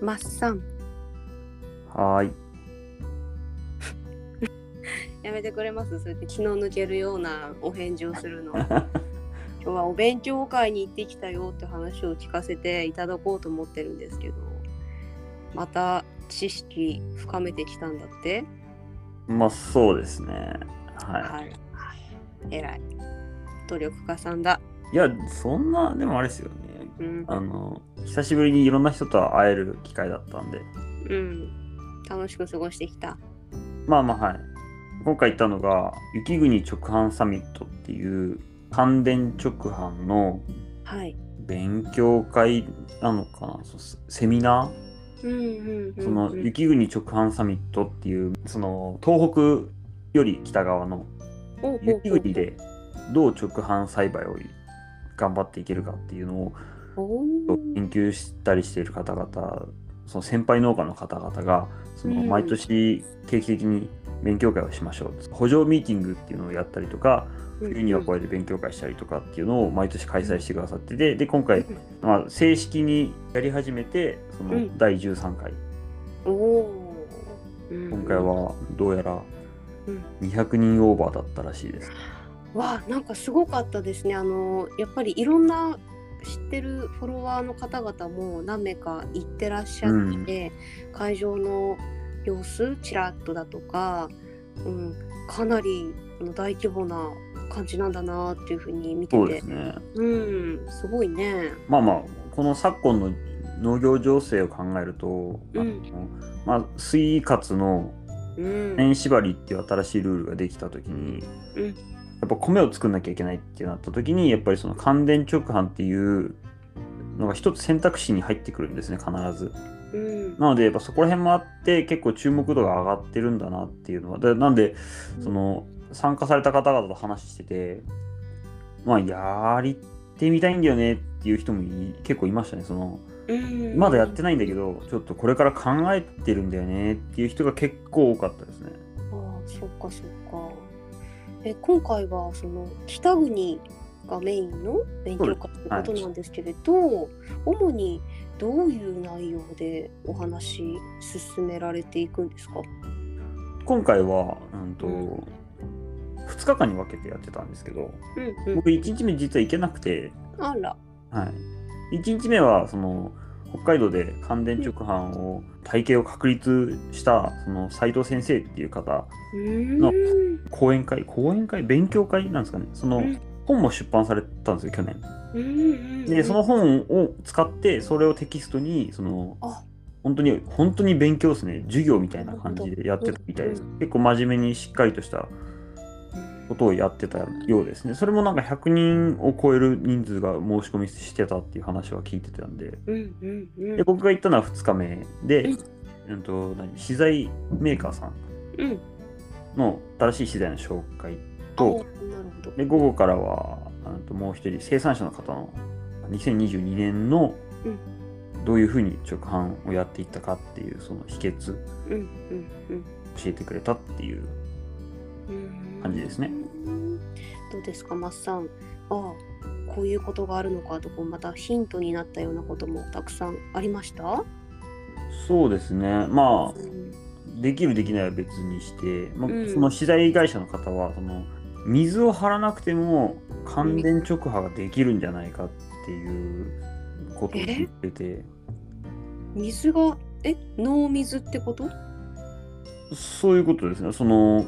マッサンはーい。やめてくれます？それで気の抜けるようなお返事をするの 今日はお勉強会に行ってきたよって話を聞かせていただこうと思ってるんですけどまた知識深めてきたんだって？まあそうですね。ははい偉い努力家さんだい。いや、そんな、でもあれですよね。うん、あの、久しぶりにいろんな人と会える機会だったんで。うん、楽しく過ごしてきた。まあまあはい。今回行ったのが、雪国直販サミットっていう、関電直販のはい。勉強会なのかな？そうセミナー？その雪国直販サミットっていう、その東北より北側の雪国でどう直販栽培を頑張っていけるかっていうのを研究したりしている方々その先輩農家の方々がそのうん。毎年定期的に勉強会をしましょう。補助ミーティングっていうのをやったりとか冬にはこうやって勉強会したりとかっていうのを毎年開催してくださっててで今回、まあ、正式にやり始めてそのうん。第13回。おおー、今回はどうやらうん。200人オーバーだったらしいです。わあなんかすごかったですね。あのやっぱりいろんな知ってるフォロワーの方々も何名か行ってらっしゃって、会場の様子ちらっとだとか、うん、かなりあの大規模な感じなんだなっていうふうに見てそうでてすね。うんすごいね。まあまあこの昨今の農業情勢を考えると、あのうんまあ、水活のうん。年縛りっていう新しいルールができた時に、うんやっぱ米を作んなきゃいけないってなった時にやっぱりその関電直販っていうのが一つ選択肢に入ってくるんですね必ず。うんなのでやっぱそこら辺もあって結構注目度が上がってるんだなっていうのはでなんでその参加された方々と話しててまあやりてみたいんだよねっていう人もい結構いましたねそのうんまだやってないんだけどちょっとこれから考えてるんだよねっていう人が結構多かったですね。ああそっかそっか。え今回はその北国がメインの勉強会ってことなんですけれど、主にどういう内容でお話進められていくんですか？今回は、うんとうん2日間に分けてやってたんですけどうんうん。僕1日目実は行けなくて、あら。はい、1日目はその北海道で関電直販を体系を確立したその斉藤先生っていう方のん。講演会講演会？勉強会なんですかね？そのうん。本も出版されたんですよ去年。でその本を使ってそれをテキストにそのあ。本当に本当に勉強ですね。授業みたいな感じでやってたみたいです。結構真面目にしっかりとしたことをやってたようですねそれもなんか100人を超える人数が申し込みしてたっていう話は聞いてたんでうんうんうん。で僕が行ったのは2日目で、うんうんと何？資材メーカーさんうん。の新しい資材の紹介と。で午後からはうんともう一人生産者の方の2022年のうんどういうふうに直販をやっていったかっていうその秘訣。教えてくれたっていううん感じですね。どうですか、マッさん。ああ、こういうことがあるのかとか、またヒントになったようなこともたくさんありました？そうですねまうんあできるできないは別にして、まあうんその資材会社の方はその水を張らなくても関電直波ができるんじゃないかっていうことを言ってて水が、え、脳水ってこと？そういうことですねその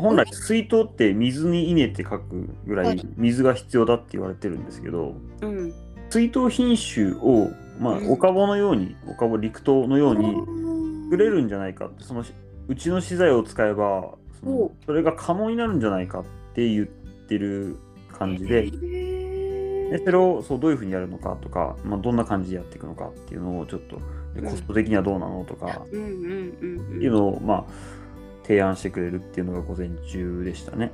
本来水筒って水に稲って書くぐらはいい水が必要だって言われてるんですけどうん。水筒品種を、まあ、うんおかぼのようにおかぼ陸筒のように作れる。るんじゃないかってそのうちの資材を使えばそおのそれが可能になるんじゃないかって言ってる感じででそれをそうどういうふうにやるのかとか、まあ、どんな感じでやっていくのかっていうのをちょっとコスト的にはどうなのとか。っていうのを、まあ、提案してくれるっていうのが午前中でしたね。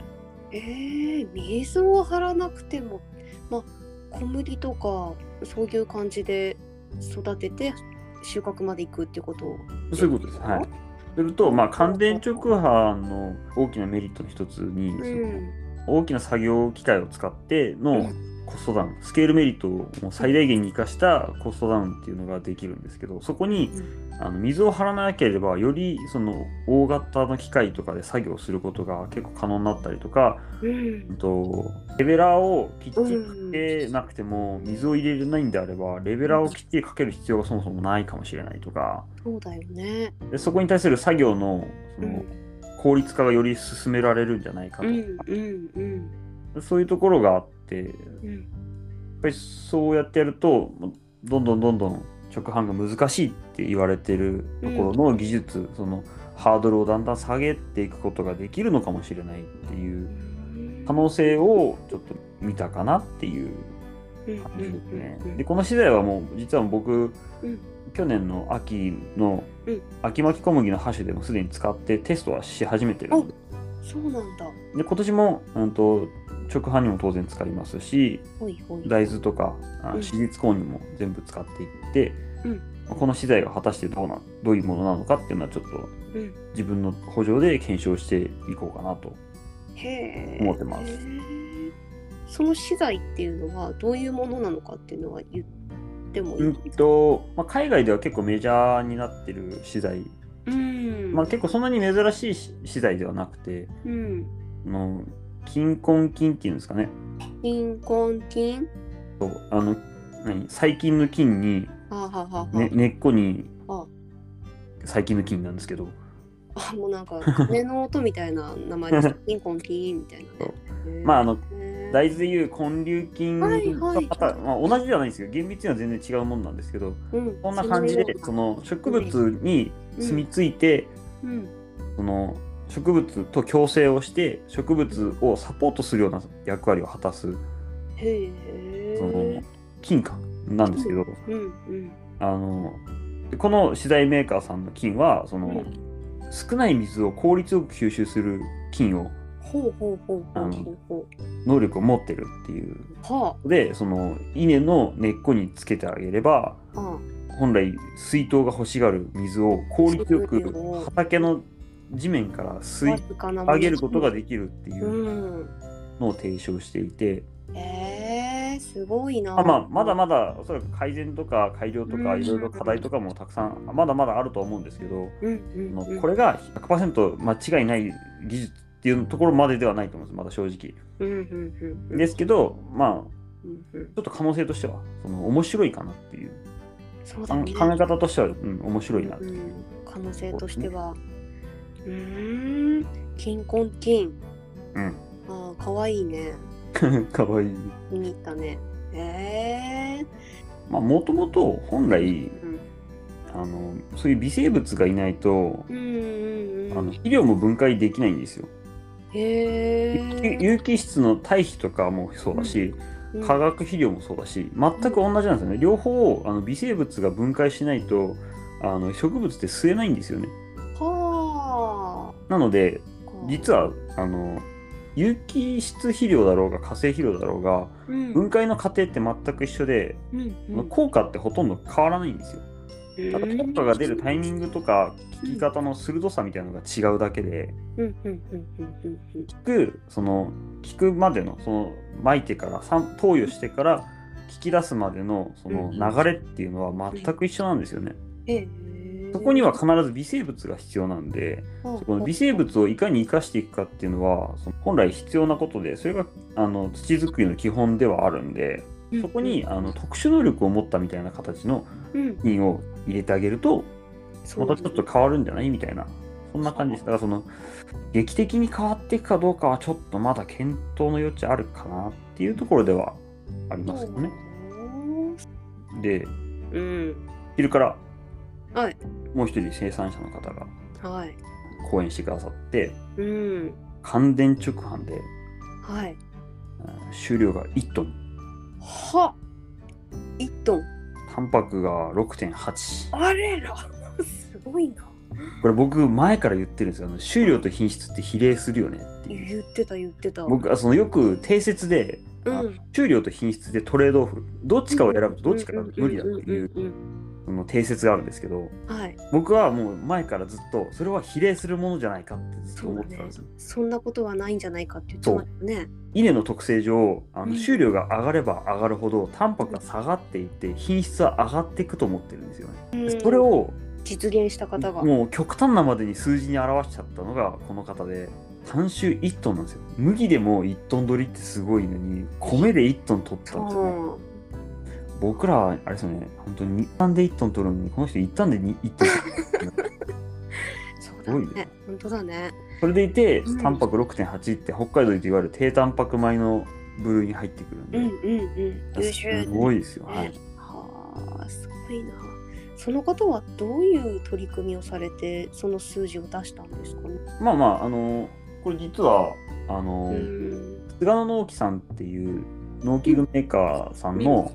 えー、水を張らなくても、まあ、小麦とかそういう感じで育てて収穫までいくってことそういうことです。はい。すると、まあ、乾電直販の大きなメリットの一つに、うん大きな作業機械を使っての、コストダウンスケールメリットを最大限に生かしたコストダウンっていうのができるんですけどそこにあの水を張らなければよりその大型の機械とかで作業することが結構可能になったりとか、うん。うんとレベラーをきっちりかけなくても水を入れないんであればレベラーをきっちりかける必要がそもそもないかもしれないとか。そうだよね。でそこに対する作業のそのうん。効率化がより進められるんじゃないかとうんか、うんうん。そういうところがあってやっうん。ぱりそうやってやるとどんどんどんどん直販が難しいって言われてるところの技術、そのハードルをだんだん下げていくことができるのかもしれないっていう可能性をちょっと見たかなっていう感じですね。でこの資材はもう実は僕、うん。去年の秋のうん。秋巻き小麦のハッシュでもすでに使ってテストはし始めてるそうなんだ。で今年も、うん、と直販にも当然使いますし。大豆とか私立コーンにも全部使っていって、うんこの資材が果たしてどうなどういうものなのかっていうのはちょっとうん自分の補助で検証していこうかなと。思ってますその資材っていうのはどういうものなのかっていうのは言ってもいい、うんとまあ、海外では結構メジャーになってる資材、うん。まあ、結構そんなに珍しいし資材ではなくてうん。あの金根菌っていうんですかね。貧困菌そう。あの何？細菌の菌に、はあ、はね、根っこにあ。細菌の菌なんですけど。あ、もうなんか鐘の音みたいな名前です。貧困菌みたいなね。まああの大豆でいう根粒菌とはいはい。まあ、同じではないんですけど厳密には全然違うもんなんですけどうん。こんな感じでその植物に住み着いて、うん。その植物と共生をして植物をサポートするような役割を果たす。その菌かなんですけど、うんうん。あのでこの資材メーカーさんの菌はその、うん少ない水を効率よく吸収する菌を能力を持ってるっていうう。はでその稲の根っこにつけてあげればあ。あ本来水筒が欲しがる水を効率よく畑の地面から吸い上げることができるっていううん。のを提唱していて、えー、すごいな。まあまあ、まだまだおそらく改善とか改良とかうんいろいろ課題とかもたくさんまだまだあると思うんですけど、うんうんこれが100%間違いない技術っていうところまでではないと思うんですまだ正直。うんうんですけどまあちょっと可能性としてはその面白いかなっていうね。考え方としては、うん、面白いな、うん、可能性としては。うーん、金婚金。うん、ああ、かわいいね。かわいい。気に入ったね。えー、まあもともと本来うん、あのそういう微生物がいないとうんうんうん。あの肥料も分解できないんですよ。へえ。有機質の堆肥とかもそうだし、うん化学肥料もそうだし全く同じなんですよね。両方あの微生物が分解しないとあの植物って吸えないんですよね。はなのであ。実はあの有機質肥料だろうが化成肥料だろうがうん、分解の過程って全く一緒で、うんうん、効果ってほとんど変わらないんですよ。ただ効果が出るタイミング。グとか効き方の鋭さみたいなのが違うだけでうんうんうんうんうんうん。効くその効くまでのその撒いてから投与してから効き出すまでのその流れっていうのは全く一緒なんですよね。そこには必ず微生物が必要なんではあ、そこの微生物をいかに生かしていくかっていうのはその本来必要なことでそれがあの土作りの基本ではあるんでそこに、あの特殊能力を持ったみたいな形のうん、菌を入れてあげるとそうまたちょっと変わるんじゃないみたいなそんな感じですだからその劇的に変わっていくかどうかはちょっとまだ検討の余地あるかなっていうところではありますよね。でうん。昼からはい。もう一人生産者の方がはい。講演してくださってうん。乾電直販ではい。うん収量が1トンは一トン。タンパクが6.8あれら。すごいな。これ僕前から言ってるんですよ収量と品質って比例するよねって言ってた言ってた。僕はそのよく定説で、あうん収量と品質でトレードオフどっちかを選ぶとどっちかが無理だっていうの定説があるんですけどはい。僕はもう前からずっとそれは比例するものじゃないかってずっと思ってたんですよ。そんなことはないんじゃないかって言ってましたね。稲の特性上あうんの収量が上がれば上がるほどタンパクが下がっていって品質は上がっていくと思ってるんですよね。うんそれを実現した方が。もう極端なまでに数字に表しちゃったのがこの方で単種1トンなんですよ麦でも1トン取りってすごいのに米で1トン取ったんですよ、ね、うん僕らあれですよね本当に1単で1トン取るのにこの人1単で1トンすごいね。本当だね。それでいてうんタンパク6.8って北海道でいわゆる低タンパク米の部類に入ってくるんで、うんうんうん。優秀。すごいですよ、ねはい、はあ、すごいな。その方はどういう取り組みをされて、その数字を出したんですかね？まあまああのこれ実はあの、うん。菅野農機さんっていう農機具メーカーさんの、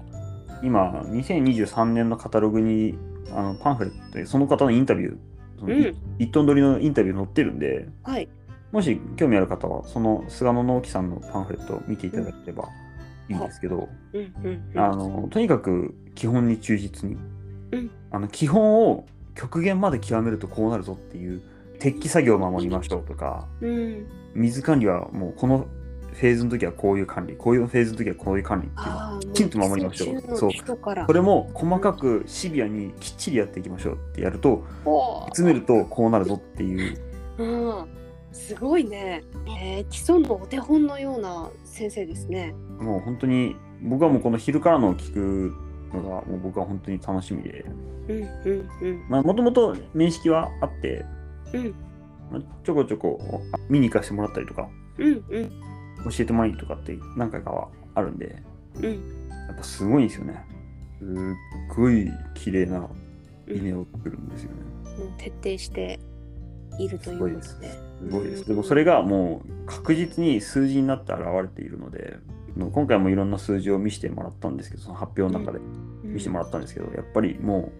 今2023年のカタログにあのパンフレットでその方のインタビューそのうん。1トン取りのインタビュー載ってるんではい。もし興味ある方はその菅野農機さんのパンフレットを見ていただければいいんですけど。あのとにかく基本に忠実に、うんあの基本を極限まで極めるとこうなるぞっていう鉄器作業を守りましょうとかうん。水管理はもうこのフェーズの時はこういう管理こういうフェーズの時はこういう管理っていうきちんと守りましょうそう。それも細かくシビアにきっちりやっていきましょうってやるとおー詰めるとこうなるぞっていううん。すごいね。えー、基礎のお手本のような先生ですね。もう本当に僕はもうこの昼からのを聞くのがもう僕は本当に楽しみでうんうんうん。まあもともと面識はあって、うんまあちょこちょこ見に行かせてもらったりとかうんうん教えてもらいとかって何回かはあるんでうん。やっぱすごいんですよねすっごい綺麗な稲を作るんですよね、もう徹底しているということすごいで。すごいです。でもそれがもう確実に数字になって現れているので、今回もいろんな数字を見せてもらったんですけど、その発表の中で見せてもらったんですけど、やっぱりも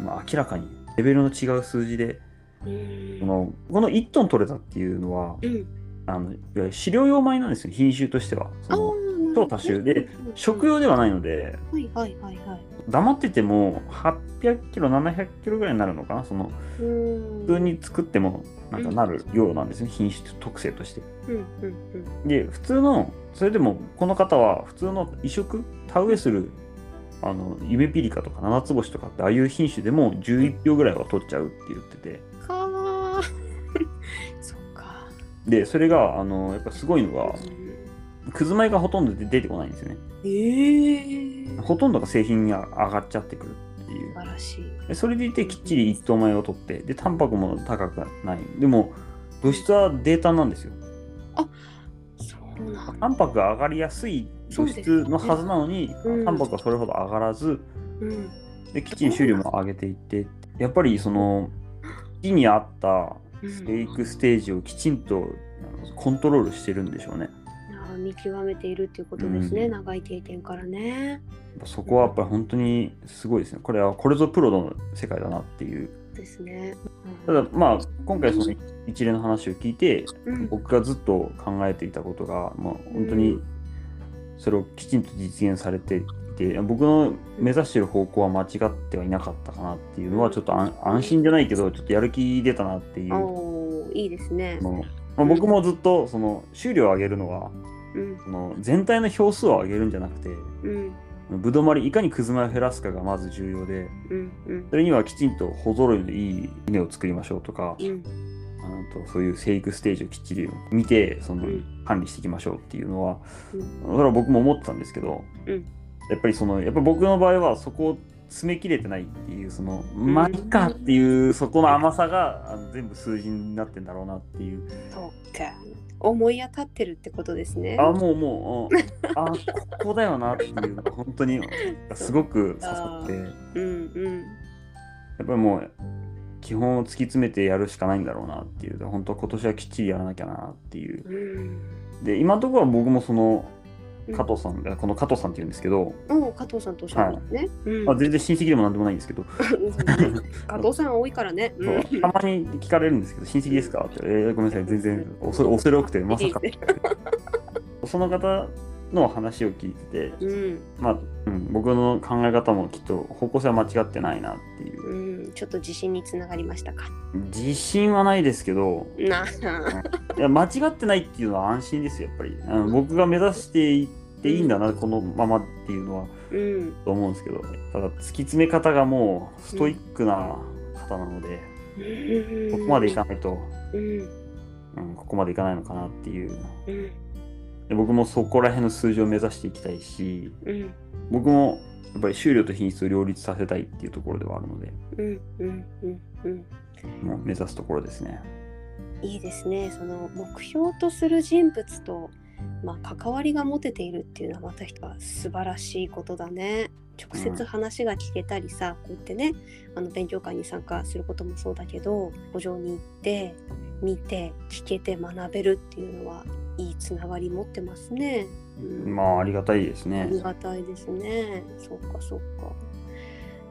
う、まあ、明らかにレベルの違う数字で、うんこのこの1トン取れたっていうのは、うん。あのいわゆる飼料用米なんですよ、品種としては。その超多種。で食用ではないので、はいはいはいはい。黙ってても800キロ、700キロぐらいになるのかな、そのうん普通に作ってもなんかなるようなんですね、品種特性として。うんうんうん。で普通のそれでもこの方は普通の移植田植えするあの夢ピリカとか七つ星とかってああいう品種でも11票ぐらいは取っちゃうって言っててでそれがあのやっぱすごいのがうんくず米がほとんどで出てこないんですよね。ええほとんどが製品が上がっちゃってくるっていう。素晴らしい。でそれでいてきっちり一等米を取ってでタンパクも高くない。でも物質はデータなんですよ。そうなんタンパクが上がりやすい物質のはずなのに、うん。タンパクはそれほど上がらずうん。できっちり収量も上げていってやっぱりその木に合った生育ステージをきちんとコントロールしてるんでしょうね。見極めているっていうことですね、うん長い定点からね。そこはやっぱり本当にすごいですね。これはこれぞプロの世界だなっていう。ですね。ただまあ今回その一連の話を聞いてうん僕がずっと考えていたことが、まあ、本当にそれをきちんと実現されていて僕の目指している方向は間違ってはいなかったかなっていうのはちょっと安安心じゃないけどちょっとやる気出たなっていう。いいですね。まあ、僕もずっとその収量を上げるのはうん。その全体の票数を上げるんじゃなくてうん。ぶどまりいかにくず米を減らすかがまず重要でうんうん。それにはきちんと保揃いのいい稲を作りましょうとかうん。あとそういう生育ステージをきっちり見てそのうん。管理していきましょうっていうのはうん。それは僕も思ってたんですけどうんやっぱりそのやっぱ僕の場合はそこを詰め切れてないっていうそのまあいっかっていうそこの甘さがあの全部数字になってんだろうなっていう。そうか。思い当たってるってことですね。あもうもうああここだよなっていうのが本当に すごく刺さって。やうんうん。っぱりもう基本を突き詰めてやるしかないんだろうなっていう。本当今年はきっちりやらなきゃなっていう。うん。で今のところは僕もそのうん加藤さん、この加藤さんっていうんですけど、お加藤さんとおっしゃるんですね。うん。まあ、全然親戚でもなんでもないんですけど、加藤さん多いからね。う。ん。たまに聞かれるんですけど親戚ですか？って、えーごめんなさい。全然恐れ恐れ多くてまさかその方の話を聞いてて、うん。まあ、うん、僕の考え方もきっと方向性は間違ってないなっていううんちょっと自信につながりましたか？自信はないですけど。なあ。いや間違ってないっていうのは安心ですよやっぱり。あの僕が目指していっていいんだな、このままっていうのは。うん。と思うんですけど。ただ突き詰め方がもうストイックな方なので、ここまでいかないと、うん。うん、ここまでいかないのかなっていう。うん。で僕もそこら辺の数字を目指していきたいしうん。僕もやっぱり収量と品質を両立させたいっていうところではあるのでうんうんうんうんもう目指すところですね。いいですねその目標とする人物と、まあ、関わりが持てているっていうのはまた一つ素晴らしいことだね直接話が聞けたりさ、こうやってねあの勉強会に参加することもそうだけど路上に行って見て聞けて学べるっていうのはいいつながり持ってますね。うんまあありがたいですあね。りがたいですね。そっかそっか。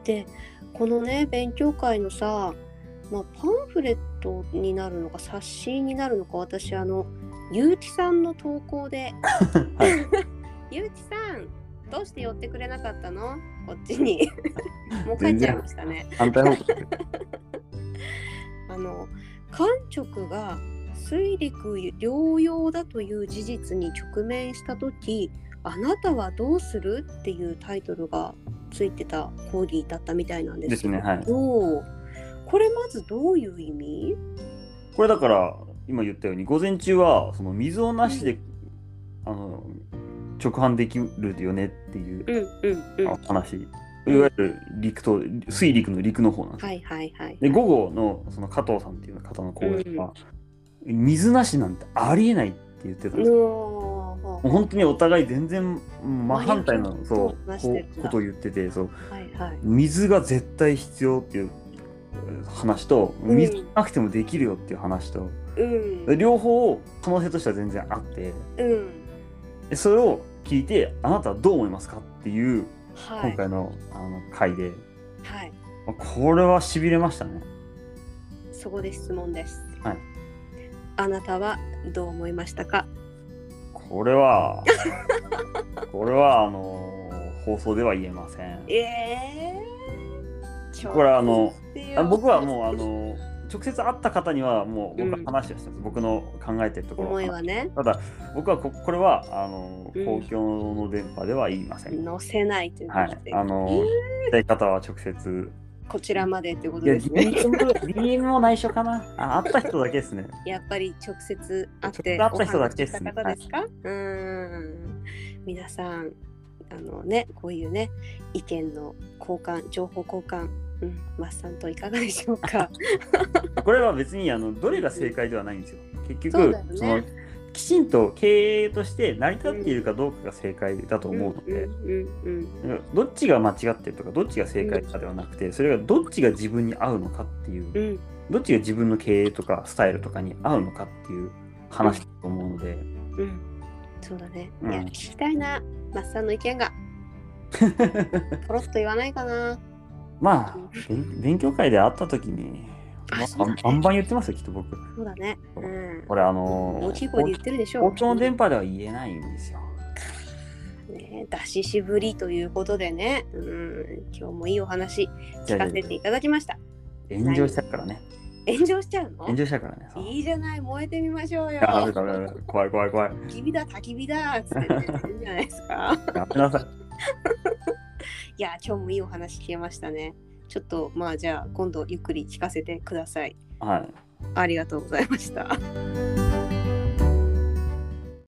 でこのね勉強会のさ、まあ、パンフレットになるのか冊子になるのか私あのゆうきさんの投稿ではい「ゆうきさんどうして寄ってくれなかったの？こっちに」もう帰っちゃいましたね。反対方向で あの官直が水陸両用だという事実に直面した時あなたはどうするっていうタイトルがついてた講義だったみたいなんですけどねはい。これまずどういう意味？これだから今言ったように午前中はその水をなしで、あの直販できるよねっていううんうんうん。あ話、いわゆる陸と水陸の陸の方なんですよ。はいはいはいで午後のその加藤さんっていう方の講演は、水なしなんてありえないって言ってたんですよ。のもう本当にお互い全然真反対のそうこことを言っててそう。はいはい。水が絶対必要っていう話と、うん。水なくてもできるよっていう話と、うん。両方可能性としては全然あってうん。でそれを聞いてあなたはどう思いますかっていうはい。今回の,、あの回で、はい。まあこれはしびれましたね。そこで質問です。はいあなたはどう思いましたか？これは これはあの放送では言えません。ええー、これはあのあ僕はもうあうの直接会った方にはもう僕は話してしたんです、僕の考えてるところ思いはね。ただ僕はここれはあのうん。公共の電波では言いません。載せないというこはい。あの聞きたい方は直接こちらまでということですね。DM, も内緒かな。あ会った人だけですね。やっぱり直接会って会った人だけですね。ですか、うーん。皆さんあのねこういうね意見の交換情報交換うんマッさんといかがでしょうか？これは別にあのどれが正解ではないんですよ。結局ね。そのきちんと経営として成り立っているかどうかが正解だと思うので、うんうんうんどっちが間違ってるとかどっちが正解かではなくてそれがどっちが自分に合うのかっていう、どっちが自分の経営とかスタイルとかに合うのかっていう話だと思うので、うん。そうだね、うん。いや聞きたいな。マッさんの意見が。ポロッと言わないかな。まあ勉勉強会で会った時に、まあ、バンバンバン言ってますよきっと僕。そうだね。うん。これあの大きい声で言ってるでしょ公共の電波では言えないんですよ。ね、出ししぶりということでね、うん、今日もいいお話聞かせていただきました。炎上しちゃうからね。炎上しちゃうの？炎上しちゃうからねいいじゃない、燃えてみましょうよ。やべダメダメ怖い怖い怖い。焚き火だ、焚き火だっつって、ね、いいんじゃないですか。やめなさい。いや、今日もいいお話聞けましたね。ちょっと、まあじゃあ、今度ゆっくり聞かせてください。はいありがとうございました。